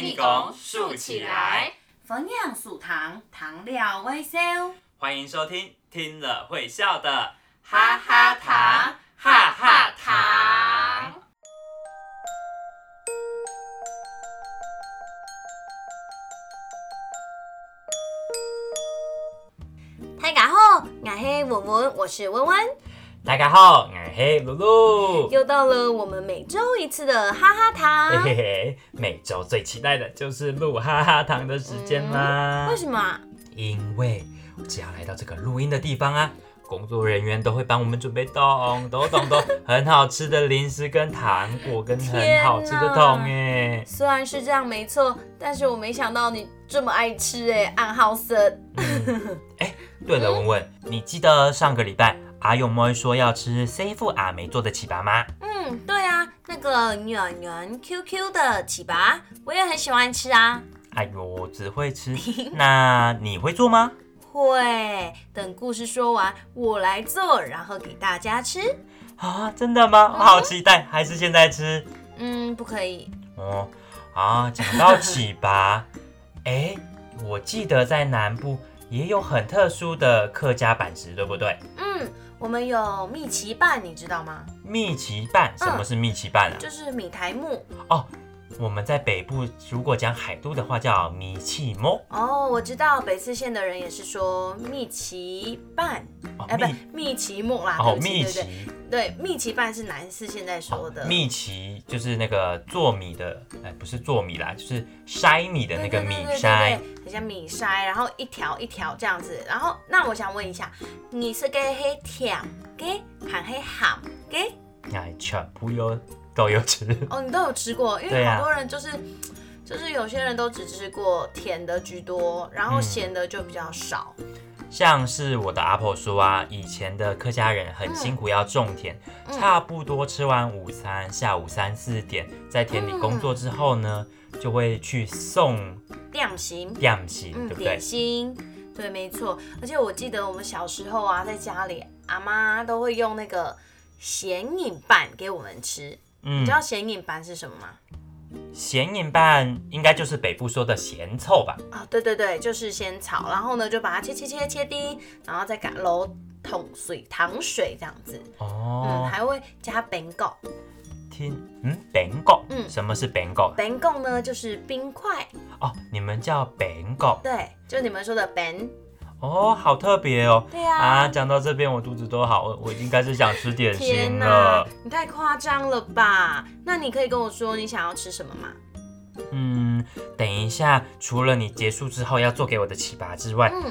陪你拱竖起来，分享数糖，糖料微笑。欢迎收听听了会笑的哈哈糖，哈哈糖。大家好，我是文文，我是文文。大家好，我是露露。又到了我们每周一次的哈哈糖。嘿嘿嘿，每周最期待的就是录哈哈糖的时间啦。为什么？因为只要来到这个录音的地方啊，工作人员都会帮我们准备咚咚咚咚很好吃的零食跟糖果跟很好吃的桶哎。虽然是这样没错，但是我没想到你这么爱吃哎，暗号森。哎，对了，文文，你记得上个礼拜阿勇妹说要吃 C 副阿梅做的起粑吗？嗯，对啊，那个软软 Q Q 的起粑，我也很喜欢吃啊。哎呦，只会吃，那你会做吗？会，等故事说完，我来做，然后给大家吃。啊，真的吗？我好期待，还是现在吃？嗯，不可以。哦，啊，讲到起粑，哎，我记得在南部也有很特殊的客家板食，对不对？嗯，我们有蜜奇拌，你知道吗？蜜奇拌，什么是蜜奇拌啊？就是米苔木。哦。我们在北部，如果讲海都的话，叫米奇木。哦，我知道北四县的人也是说蜜奇拌，哎，不，蜜奇木啦。哦，蜜奇，对，蜜奇拌是男士现在说的。蜜奇就是那个做米的，哎，不是做米啦，就是筛米的那个米筛，很像米筛，然后一条一条这样子。然后，那我想问一下，你是给黑甜给还是咸给？哎，全部有。都有吃哦，你都有吃过，因为好多人就是就是有些人都只吃过甜的居多，然后咸的就比较少。像是我的阿婆说啊，以前的客家人很辛苦要种田，差不多吃完午餐，下午三四点在田里工作之后呢，就会去送点心，点心，对不对？点心，对，没错。而且我记得我们小时候啊，在家里阿妈都会用那个咸饮板给我们吃。你知道咸饮板是什么吗？咸饮拌应该就是北部说的咸臭吧？啊，对对对，就是仙草，然后呢就把它切切切切丁，然后再改揉桶水糖水这样子。哦，嗯，还会加冰糕。听，嗯，冰糕，嗯，什么是冰糕？冰糕呢就是冰块。哦，你们叫冰糕？对，就你们说的冰。哦，好特别哦！对呀，啊，讲到这边我肚子都好，我已经开始想吃点心了。你太夸张了吧？那你可以跟我说你想要吃什么吗？嗯，等一下，除了你结束之后要做给我的奇拔之外，嗯，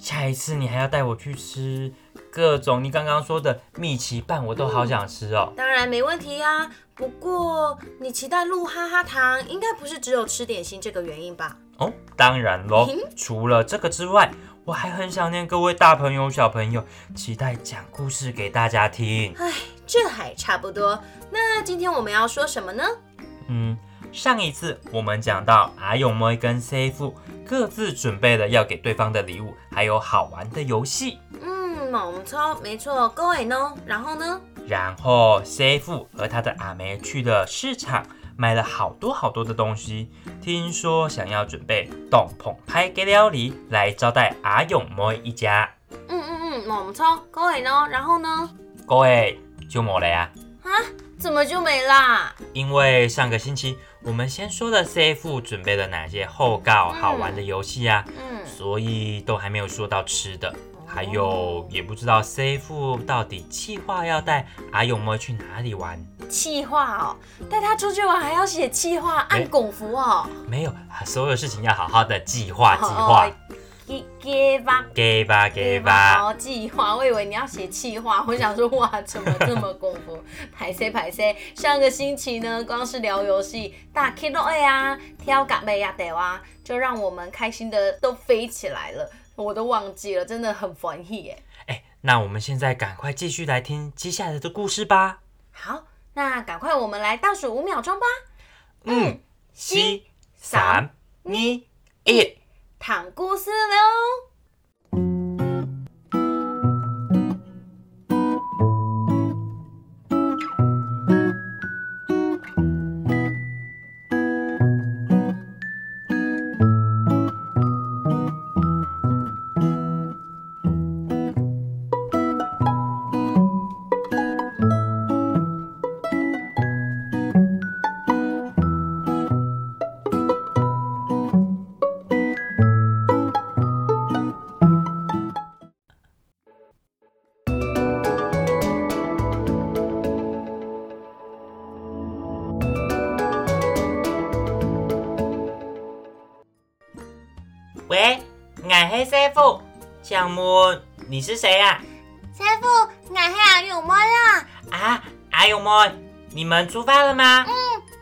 下一次你还要带我去吃各种你刚刚说的蜜奇拌，我都好想吃哦。当然没问题呀，不过你期待鹿哈哈糖，应该不是只有吃点心这个原因吧？哦，当然喽，除了这个之外。我还很想念各位大朋友、小朋友，期待讲故事给大家听。唉，这还差不多。那今天我们要说什么呢？嗯，上一次我们讲到阿勇妹跟 C F，各自准备了要给对方的礼物，还有好玩的游戏。嗯，没错，没错。各位呢？然后呢？然后 C F 和他的阿梅去了市场。买了好多好多的东西，听说想要准备洞棚派给料理来招待阿勇妹一家。嗯嗯嗯，冇错。各位呢？然后呢？各位就没了呀？啊？怎么就没啦？因为上个星期我们先说了 CF 准备了哪些后告好玩的游戏啊，嗯，所以都还没有说到吃的。还有也不知道 C 副到底计划要带阿勇妹去哪里玩？计划哦，带他出去玩还要写计划，按功夫哦。没有，所有事情要好好的计划计划。给给吧，给吧给吧。好计划，我以为你要写计划，我想说哇，怎么这么功夫？排 C 排 C。上个星期呢，光是聊游戏，打 K 罗 A 啊，挑嘎贝呀得哇，就让我们开心的都飞起来了。我都忘记了，真的很欢喜耶！哎，那我们现在赶快继续来听接下来的故事吧。好，那赶快我们来倒数五秒钟吧。嗯、四、三、二、一，谈故事喽！你是谁呀？师傅，我是阿勇妹啊。啊，阿勇妹，你们出发了吗？嗯，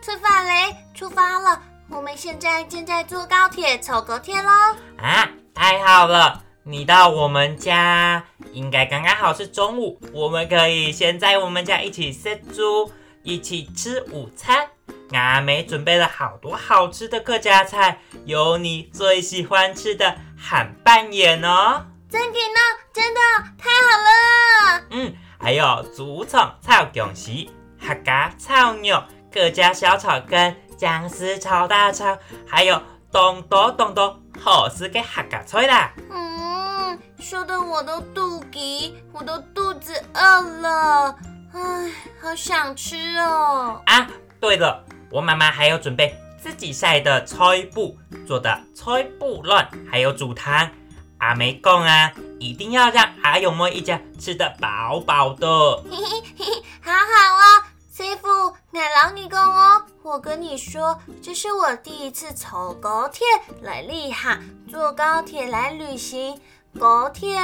出发嘞，出发了。我们现在正在坐高铁，走高铁喽。啊，太好了！你到我们家，应该刚刚好是中午，我们可以先在我们家一起吃猪，一起吃午餐。阿梅准备了好多好吃的客家菜，有你最喜欢吃的喊半眼哦。真的呢，真的太好了。嗯，还有竹虫炒芎实、客家炒肉、客家小炒跟姜丝炒大肠，还有东多东多好吃的客家菜啦。嗯，说的我都肚皮，我都肚子饿了。唉，好想吃哦。啊，对了。我妈妈还有准备自己晒的菜布做的菜布卵，还有煮汤。阿梅讲啊，一定要让阿勇妹一家吃得饱饱的。嘿嘿嘿，好好哦，师傅，奶酪你讲哦，我跟你说，这是我第一次坐高铁来厉害，坐高铁来旅行。高铁，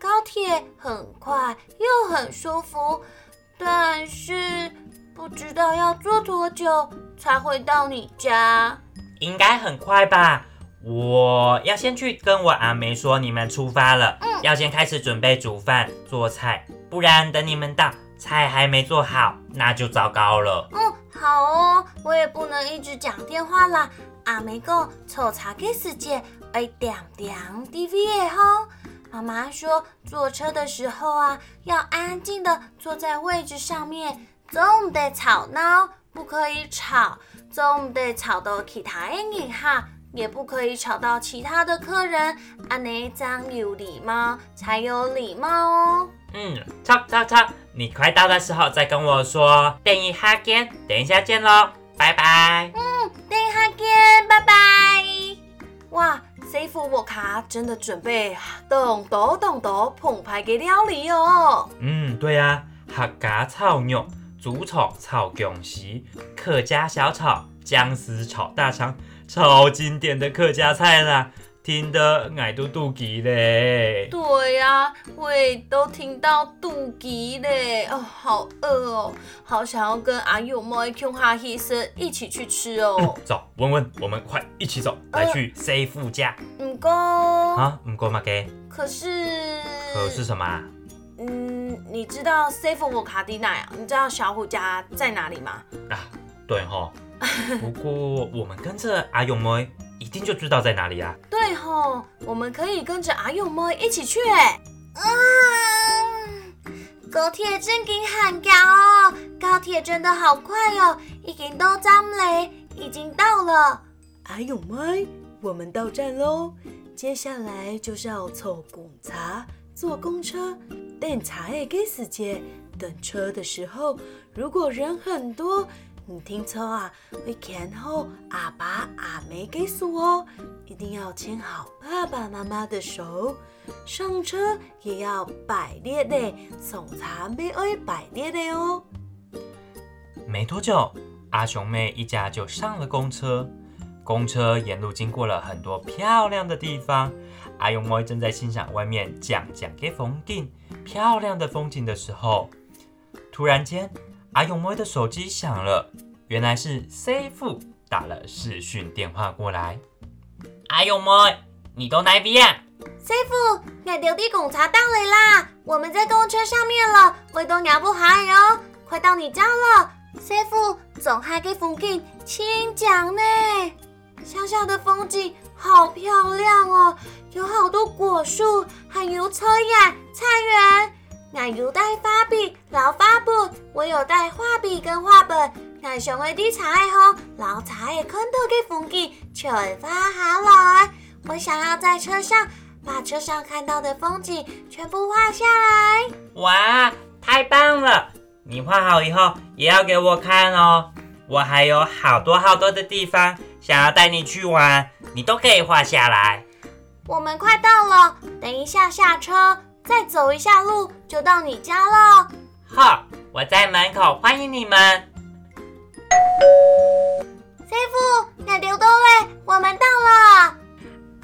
高铁很快又很舒服，但是。不知道要坐多久才会到你家？应该很快吧。我要先去跟我阿梅说你们出发了，嗯，要先开始准备煮饭做菜，不然等你们到菜还没做好，那就糟糕了。嗯，好哦，我也不能一直讲电话啦。阿梅讲抽茶的时间哎点点 DV 哈。妈妈说坐车的时候啊，要安静的坐在位置上面。总得吵闹，不可以吵；总得吵到其他人哈，也不可以吵到其他的客人。安内张有礼貌，才有礼貌哦。嗯，吵吵吵！你快到的时候再跟我说。等一下见，等一下见喽，拜拜。嗯，等一下见，拜拜。哇，师傅我卡真的准备咚咚咚咚澎湃的料理哦。嗯，对呀，客家炒肉。竹炒炒姜丝，客家小炒姜丝炒大肠，超经典的客家菜啦！听得爱都肚脐嘞。对呀，喂都听到肚脐嘞。哦，好饿哦，好想要跟阿勇妹、Q 哈希斯一起去吃哦。走，文文，我们快一起走，来去 C 副家。唔过啊，唔过嘛给。可是。可是什么？嗯，你知道 Safe 我卡迪娜呀？你知道小虎家在哪里吗？啊，对哈。不过我们跟着阿勇妹，一定就知道在哪里啊。对吼，我们可以跟着阿勇妹一起去哎。啊，高铁真经很高哦，高铁真的好快哦，已经到站嘞，已经到了。阿勇妹，我们到站喽，接下来就是要凑公茶。坐公车等茶叶给时间，等车的时候，如果人很多，你听错啊，会看好阿爸阿妹给数哦，一定要牵好爸爸妈妈的手，上车也要摆列的，送茶没会摆列的哦。没多久，阿雄妹一家就上了公车，公车沿路经过了很多漂亮的地方。阿勇妹正在欣赏外面讲讲给风景漂亮的风景的时候，突然间，阿勇妹的手机响了，原来是 C 父打了视讯电话过来。阿勇妹，你到哪边啊？C 父，我丢地公茶到来啦，我们在公车上面了，回头鸟不海哟，快到你家了。C 父，总还给风景请讲呢，乡下的风景好漂亮哦。有好多果树，还有车呀、菜园。俺有带画笔、老画本，我有带画笔跟画本。俺想为的彩虹、老彩也看到的风景全画下来。我想要在车上把车上看到的风景全部画下来。哇，太棒了！你画好以后也要给我看哦。我还有好多好多的地方想要带你去玩，你都可以画下来。我们快到了，等一下下车，再走一下路就到你家了。好，我在门口欢迎你们。师傅，那刘东嘞，我们到了。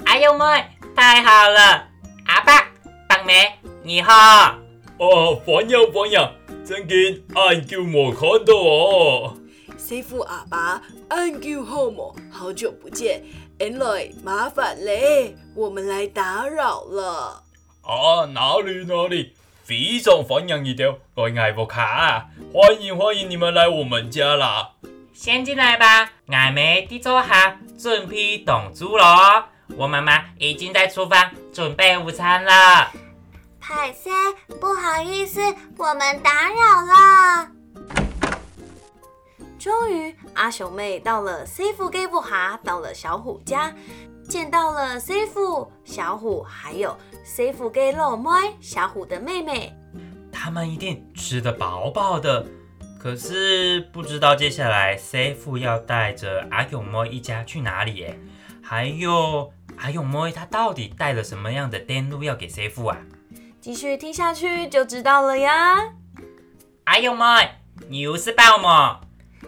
哎呦妹，太太好了！阿爸、棒妹，你好。哦，欢迎欢迎，真紧俺就冇看到哦。师傅阿爸，俺叫好么？好久不见，原来麻烦嘞，我们来打扰了。啊，哪里哪里，非常欢迎你的，我爱不卡，欢迎欢迎你们来我们家啦。先进来吧，俺们地坐下，准备动猪咯。我妈妈已经在厨房准备午餐了。海森，不好意思，我们打扰了。终于，阿熊妹到了 C 父给不哈，到了小虎家，见到了 C 父、小虎，还有 C 父给老妹小虎的妹妹。他们一定吃得饱饱的。可是不知道接下来 C 父要带着阿勇妹一家去哪里耶？还有阿勇妹她到底带了什么样的电路要给 C 父啊？继续听下去就知道了呀。阿勇妹，你又吃饱吗？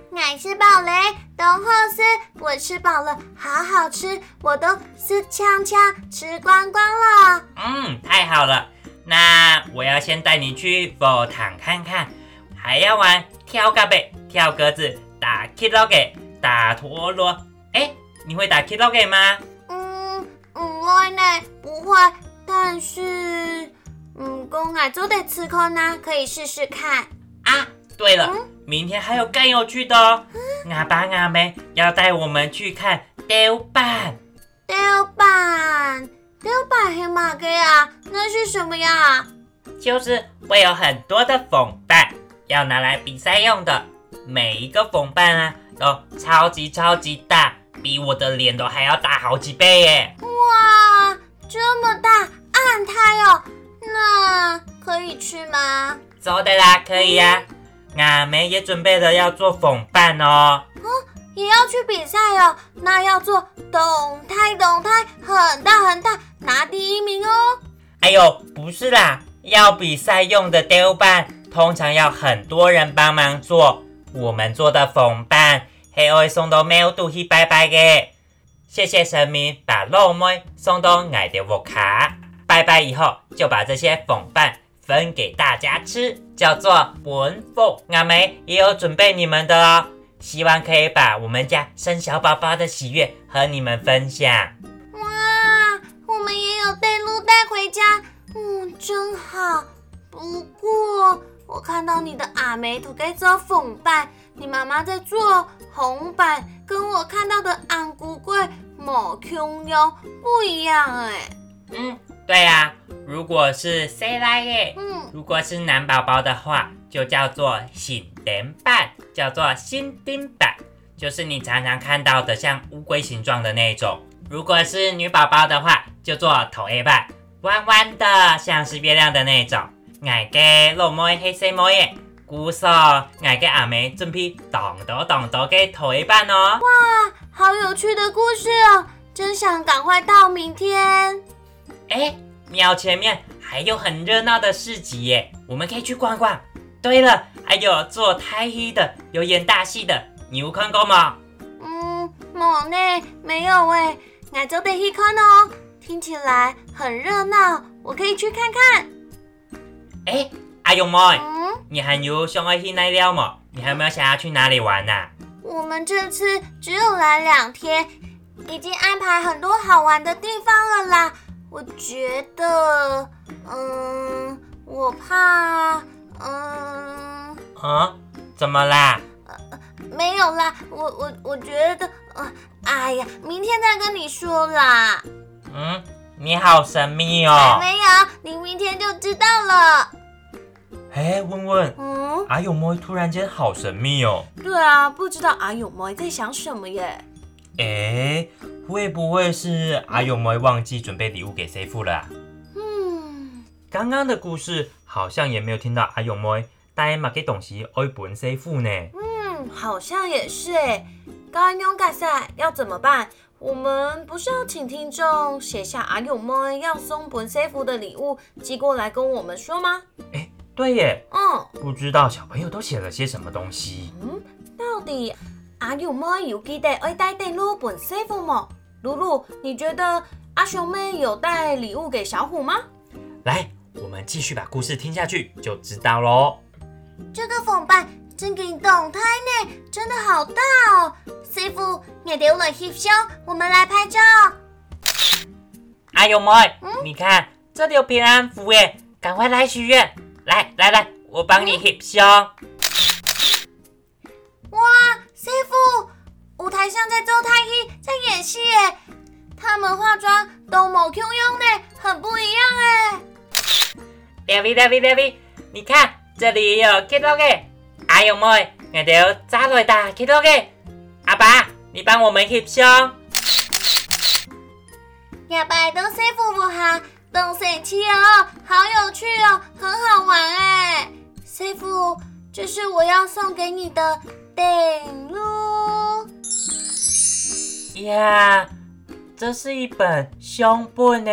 我吃饱嘞，等会是我吃饱了，好好吃，我都是呛呛吃光光了。嗯，太好了，那我要先带你去佛堂看看，还要玩。跳格贝，跳格子，打 K 老给，打陀螺。哎，你会打 K 老给吗？嗯，不会呢，不会。但是，嗯，公仔做的吃空呢，可以试试看。啊，对了，明天还有更有趣的哦。阿爸阿妹要带我们去看雕板。雕板，雕板黑马哥呀？那是什么呀？就是会有很多的缝板。要拿来比赛用的，每一个缝板啊，都超级超级大，比我的脸都还要大好几倍耶！哇，这么大，暗胎哦，那可以去吗？走的啦，可以呀。俺们也准备了要做缝伴哦。哦，也要去比赛哦，那要做动态动态，很大很大，拿第一名哦。哎呦，不是啦，要比赛用的雕板。通常要很多人帮忙做，我们做的缝伴还会送到庙都去拜拜的。谢谢神明把肉妹送到俺的屋卡，拜拜以后就把这些缝板分给大家吃，叫做文凤。阿梅也有准备你们的哦，希望可以把我们家生小宝宝的喜悦和你们分享。哇，我们也有带路带回家，嗯，真好。不过。我看到你的阿梅图给做粉板，你妈妈在做红板，跟我看到的安菇龟毛熊牛不一样哎。嗯，对呀，如果是 C 来耶，嗯，如果是男宝宝的话，就叫做新丁板，叫做新丁板，就是你常常看到的像乌龟形状的那种。如果是女宝宝的话，就做头 A 板，弯弯的，像是月亮的那种。我嘅老妹黑色摸耶，故事我嘅阿妹准备当多当多嘅台版哦。哇，好有趣的故事哦，真想赶快到明天。哎，庙前面还有很热闹的市集耶，我们可以去逛逛。对了，还有做太戏的，有演大戏的，你有看过吗？嗯，冇呢，没有哎，我就得去看哦。听起来很热闹，我可以去看看。哎，阿勇妹，你还有想要去哪里吗？你还有没有想要去哪里玩呢？我们这次只有来两天，已经安排很多好玩的地方了啦。我觉得，嗯，我怕，嗯，啊，怎么啦？没有啦，我我我觉得，呃，哎呀，明天再跟你说啦。嗯。你好神秘哦！没有，你明天就知道了。哎，问问，嗯，阿勇妹突然间好神秘哦。对啊，不知道阿勇妹在想什么耶。哎，会不会是阿勇妹忘记准备礼物给 C 父了？嗯，刚刚的故事好像也没有听到阿勇妹带嘛给东西爱本 C 父呢。嗯，好像也是哎。刚勇改赛要怎么办？我们不是要请听众写下阿勇妹要送本 C 福的礼物寄过来跟我们说吗？哎，对耶。嗯，不知道小朋友都写了些什么东西？嗯，到底阿勇妹有记得爱带电路本 C 福吗？露露，你觉得阿雄妹有带礼物给小虎吗？来，我们继续把故事听下去就知道喽。这个风板真给动态呢，真的好大哦！师傅，你留了翕相，我们来拍照。阿勇妹，你看这里有平安符耶，赶快来许愿！来来来，我帮你翕相。哇，师傅，舞台上在做太医，在演戏耶！他们化妆都冇 Q 用呢，很不一样哎。David David David，你看这里有 K 到嘅，阿勇妹，我哋揸來打 K 到嘅。阿爸，你帮我們翕相。亚白都师傅不哈，动神奇哦，好有趣哦，很好玩哎。师傅，这是我要送给你的顶路。呀，这是一本胸部呢！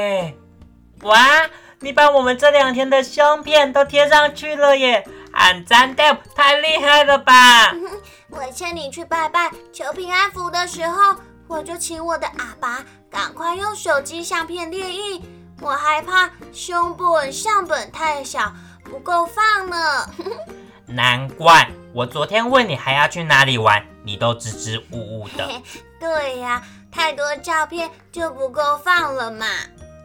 哇，你把我们这两天的胸片都贴上去了耶，俺赞的，太厉害了吧！我劝你去拜拜求平安符的时候，我就请我的阿爸赶快用手机相片列印，我害怕胸本相本太小不够放呢。难怪我昨天问你还要去哪里玩，你都支支吾吾的。对呀、太多照片就不够放了嘛。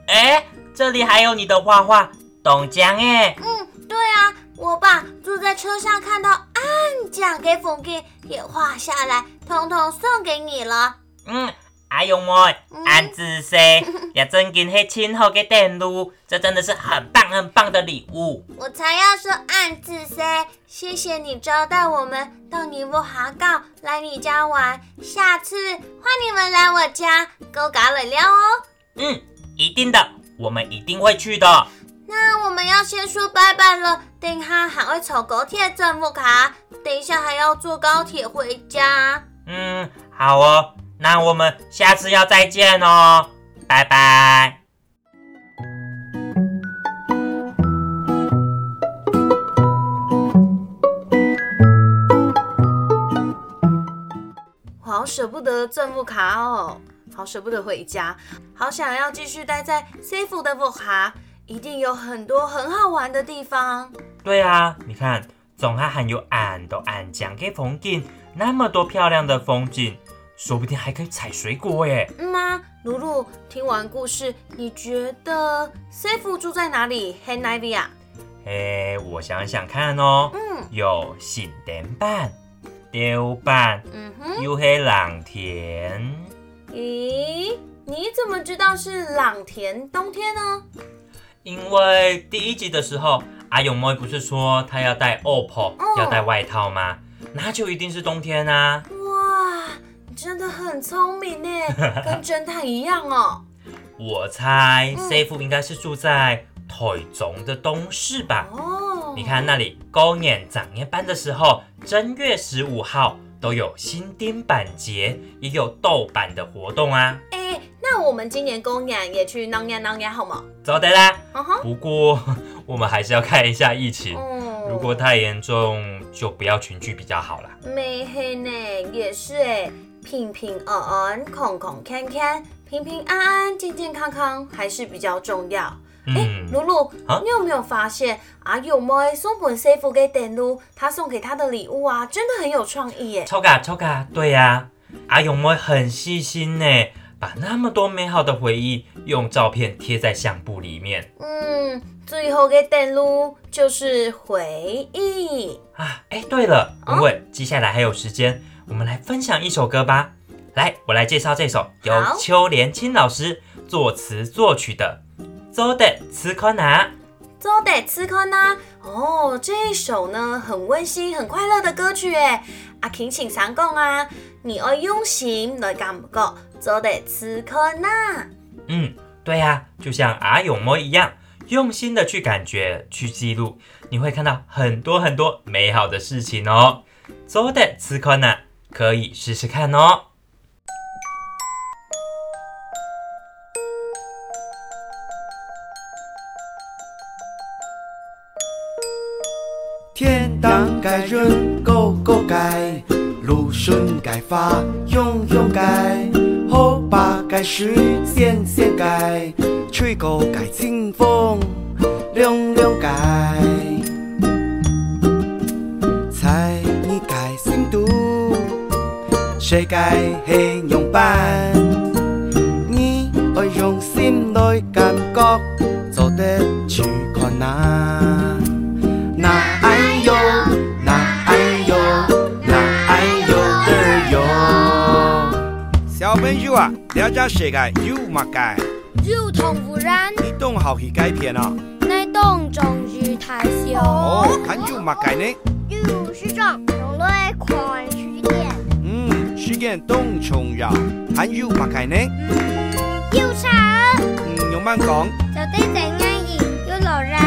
哎，这里还有你的画画，董江哎，嗯，对啊，我把坐在车上看到暗奖给冯给也画下来，统统送给你了。嗯，阿勇妹，按姿势，也真跟黑亲后给电路，这真的是很棒很棒的礼物。我才要说暗自噻，谢谢你招待我们到尼泊哈告来你家玩，下次换你们来我家勾嘎了料哦。嗯，一定的，我们一定会去的。那我们要先说拜拜了，等下还会抽高铁征服卡，等一下还要坐高铁回家。嗯，好哦，那我们下次要再见哦，拜拜。我好舍不得正副卡哦，好舍不得回家，好想要继续待在 C 府的副卡，一定有很多很好玩的地方。对啊，你看，总还含有俺都俺讲给风景，那么多漂亮的风景，说不定还可以采水果耶。嗯吗？露露，听完故事，你觉得 Safe 住在哪里？黑奈比亚？哎，我想想看哦，嗯有新店版、丢版，嗯哼，有黑朗田。咦，你怎么知道是朗田冬天呢？因为第一集的时候，阿勇妹不是说她要带 OPPO，、哦要带外套吗？那就一定是冬天啊。哇，你真的很聪明呢，跟侦探一样哦。我猜嗯 C 夫应该是住在台中的东市吧。哦，你看那里公演长夜班的时候，正月十五号都有新丁板节，也有豆板的活动啊。哎，那我们今年公演也去啷呀啷呀好吗？走的啦。不过我们还是要看一下疫情，哦如果太严重，就不要群聚比较好啦。没黑呢，也是哎，平平安安、空空看看，平平安安、健健康康还是比较重要。哎、嗯，露露，啊你有没有发现阿勇妹送本 C 服给电路，他送给他的礼物啊，真的很有创意耶。抽卡抽卡，对呀、阿勇妹很细心呢，把那么多美好的回忆用照片贴在相簿里面嗯，最后给电路就是回忆。啊。哎，对了，哦文文，接下来还有时间，我们来分享一首歌吧。来，我来介绍这首由邱连青老师作词作曲的《走的吃可拿》。走得吃可呢？哦，这一首呢很温馨、很快乐的歌曲哎。阿婷请上讲啊，你要用心来感觉，走得吃可呢。嗯，对呀、就像阿勇摸一样，用心的去感觉、去记录，你会看到很多很多美好的事情哦。走的吃可拿，可以试试看哦。天当该人狗狗该，路顺该发用用该，后把该水仙仙该，吹过该清风凉凉该，谁该形容般？你爱用心来感觉，做得去看那，那哎呦，那哎呦，那哎呦的哟。小朋友啊，了解世界有乜界？有同污染，你懂好去改变啊？内动种鱼太小。哦，还有乜界呢？有是种用来看时间动重要，还有乜界呢？有啥？嗯，用慢讲。就对正眼影有老人。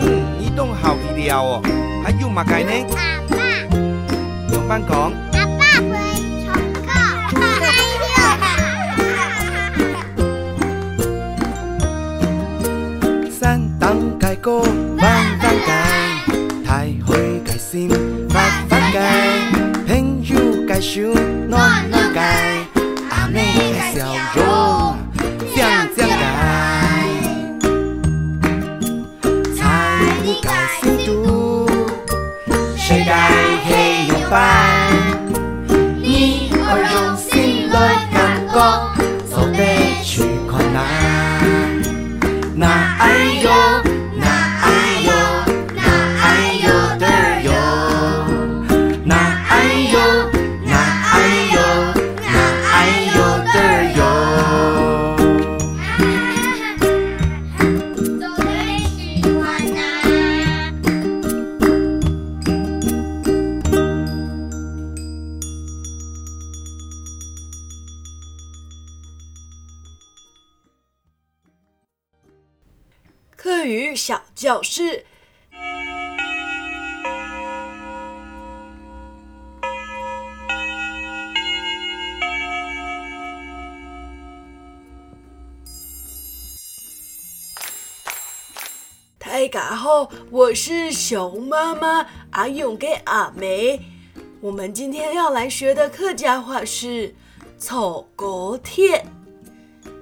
嗯，你懂好去了哦，还有乜界呢？阿爸，用慢讲。阿爸会重告。山当改过万万改，太会改心发发改，朋友改手小教室。大家好，我是熊妈妈阿勇跟阿梅。我们今天要来学的客家话是“走高铁”。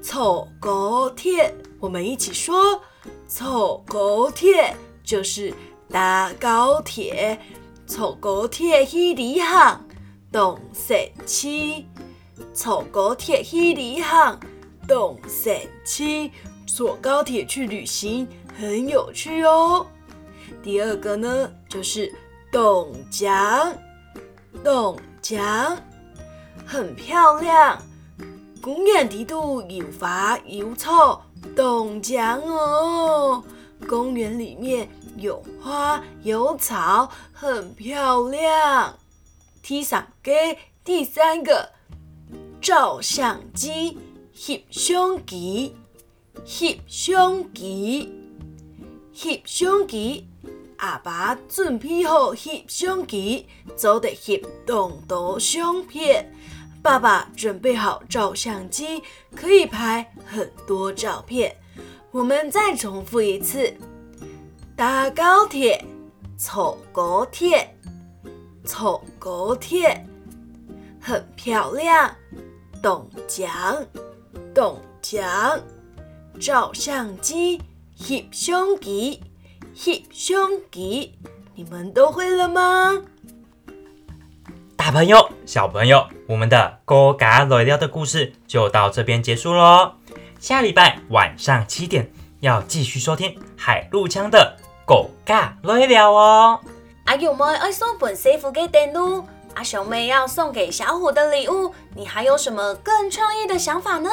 走高铁，我们一起说：坐高铁就是搭高铁，坐高铁去旅行，动神气。坐高铁去旅行，动神气。坐高铁去旅行很有趣哦。第二个呢，就是董江，董江很漂亮。公园地图有花有草，动江哦。公园里面有花有草，很漂亮。第三个，第三个，照相机，翕相机，翕相机，翕相机。阿爸准备好翕相机，就得翕动图相片。爸爸准备好照相机，可以拍很多照片。我们再重复一次：搭高铁，坐高铁，坐高铁，很漂亮。董江，董江，照相机，翕相机，翕相机，你们都会了吗？大朋友、小朋友，我们的勾嘎来聊的故事就到这边结束喽。下礼拜晚上七点要继续收听海陆腔的狗嘎来聊哦。阿勇们爱送本 C 福给电路，阿熊妹要送给小虎的礼物，你还有什么更创意的想法呢？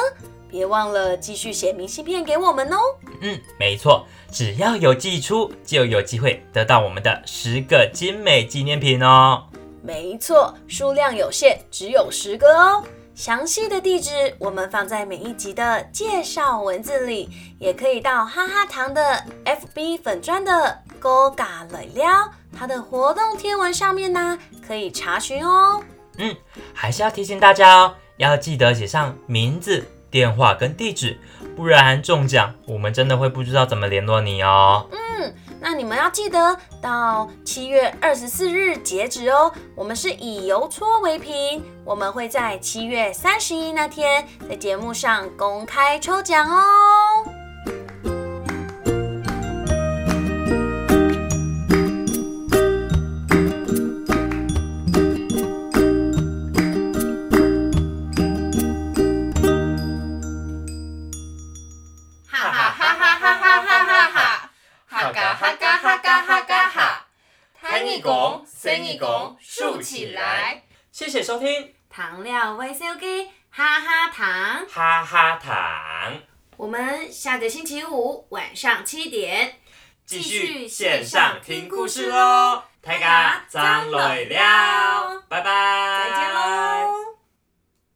别忘了继续写明信片给我们哦。嗯，没错，只要有寄出，就有机会得到我们的十个精美纪念品哦。没错，数量有限，只有十个哦。详细的地址我们放在每一集的介绍文字里，也可以到哈哈糖的 FB 粉砖的勾嘎磊撩它的活动贴文上面呢，可以查询哦。嗯，还是要提醒大家哦，要记得写上名字、电话跟地址，不然中奖我们真的会不知道怎么联络你哦。那你们要记得到七月二十四日截止哦。我们是以邮戳为凭，我们会在七月三十一那天在节目上公开抽奖哦。下个星期五晚上七点。继续线上听故事喽，大家张磊了，拜拜。